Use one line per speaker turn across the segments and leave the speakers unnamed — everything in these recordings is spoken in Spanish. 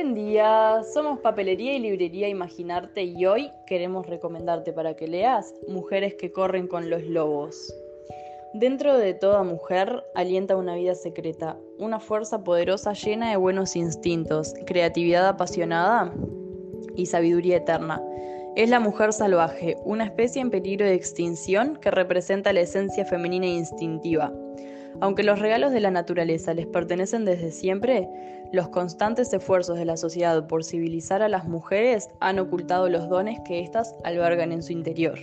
Buen día, somos Papelería y Librería Imaginarte y hoy queremos recomendarte para que leas Mujeres que corren con los lobos. Dentro de toda mujer alienta una vida secreta, una fuerza poderosa llena de buenos instintos, creatividad apasionada y sabiduría eterna. Es la mujer salvaje, una especie en peligro de extinción que representa la esencia femenina e instintiva. Aunque los regalos de la naturaleza les pertenecen desde siempre, los constantes esfuerzos de la sociedad por civilizar a las mujeres han ocultado los dones que éstas albergan en su interior.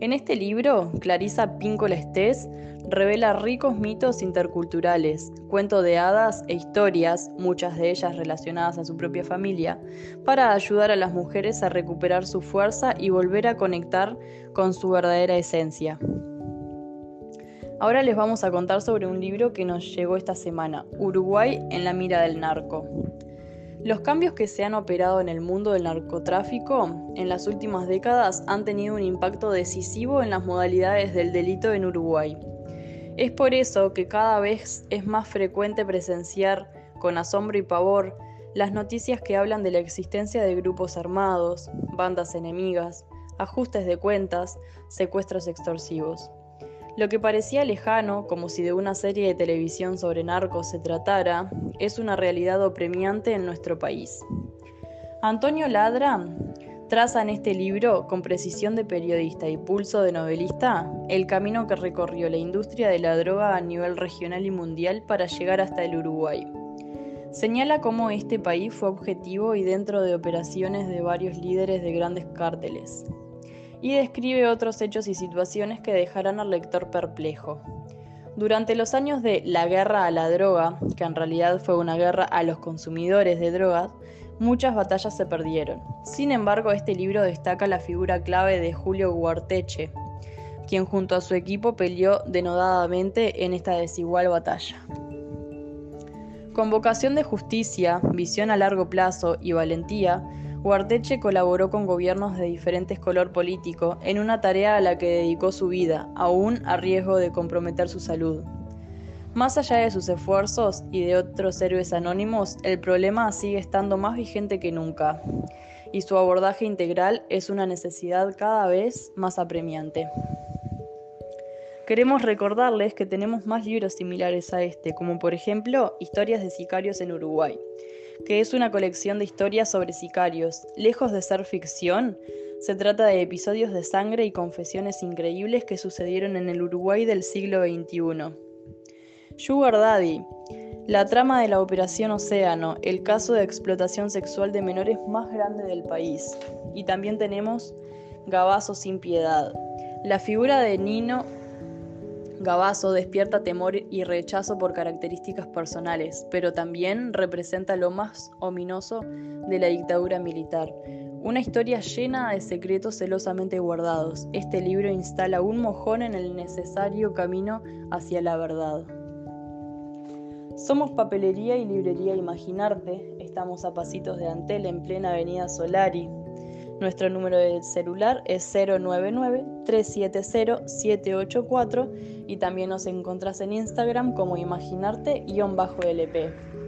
En este libro, Clarisa Píncola Estés revela ricos mitos interculturales, cuentos de hadas e historias, muchas de ellas relacionadas a su propia familia, para ayudar a las mujeres a recuperar su fuerza y volver a conectar con su verdadera esencia. Ahora les vamos a contar sobre un libro que nos llegó esta semana, Uruguay en la mira del narco. Los cambios que se han operado en el mundo del narcotráfico en las últimas décadas han tenido un impacto decisivo en las modalidades del delito en Uruguay. Es por eso que cada vez es más frecuente presenciar, con asombro y pavor, las noticias que hablan de la existencia de grupos armados, bandas enemigas, ajustes de cuentas, secuestros extorsivos. Lo que parecía lejano, como si de una serie de televisión sobre narcos se tratara, es una realidad opremiante en nuestro país. Antonio Ladra traza en este libro, con precisión de periodista y pulso de novelista, el camino que recorrió la industria de la droga a nivel regional y mundial para llegar hasta el Uruguay. Señala cómo este país fue objetivo y dentro de operaciones de varios líderes de grandes cárteles, y describe otros hechos y situaciones que dejarán al lector perplejo. Durante los años de la guerra a la droga, que en realidad fue una guerra a los consumidores de drogas, muchas batallas se perdieron. Sin embargo, este libro destaca la figura clave de Julio Guarteche, quien junto a su equipo peleó denodadamente en esta desigual batalla. Con vocación de justicia, visión a largo plazo y valentía, Guarteche colaboró con gobiernos de diferentes color político en una tarea a la que dedicó su vida, aún a riesgo de comprometer su salud. Más allá de sus esfuerzos y de otros héroes anónimos, el problema sigue estando más vigente que nunca, y su abordaje integral es una necesidad cada vez más apremiante. Queremos recordarles que tenemos más libros similares a este, como por ejemplo Historias de sicarios en Uruguay, que es una colección de historias sobre sicarios. Lejos de ser ficción, se trata de episodios de sangre y confesiones increíbles que sucedieron en el Uruguay del siglo XXI. Sugar Daddy, la trama de la Operación Océano, el caso de explotación sexual de menores más grande del país. Y también tenemos Gabazo sin piedad, la figura de Nino Gabazo despierta temor y rechazo por características personales, pero también representa lo más ominoso de la dictadura militar. Una historia llena de secretos celosamente guardados. Este libro instala un mojón en el necesario camino hacia la verdad. Somos papelería y librería Imaginarte. Estamos a pasitos de Antel en plena avenida Solari, nuestro número de celular es 099-370-784 y también nos encontrás en Instagram como imaginarte-lp.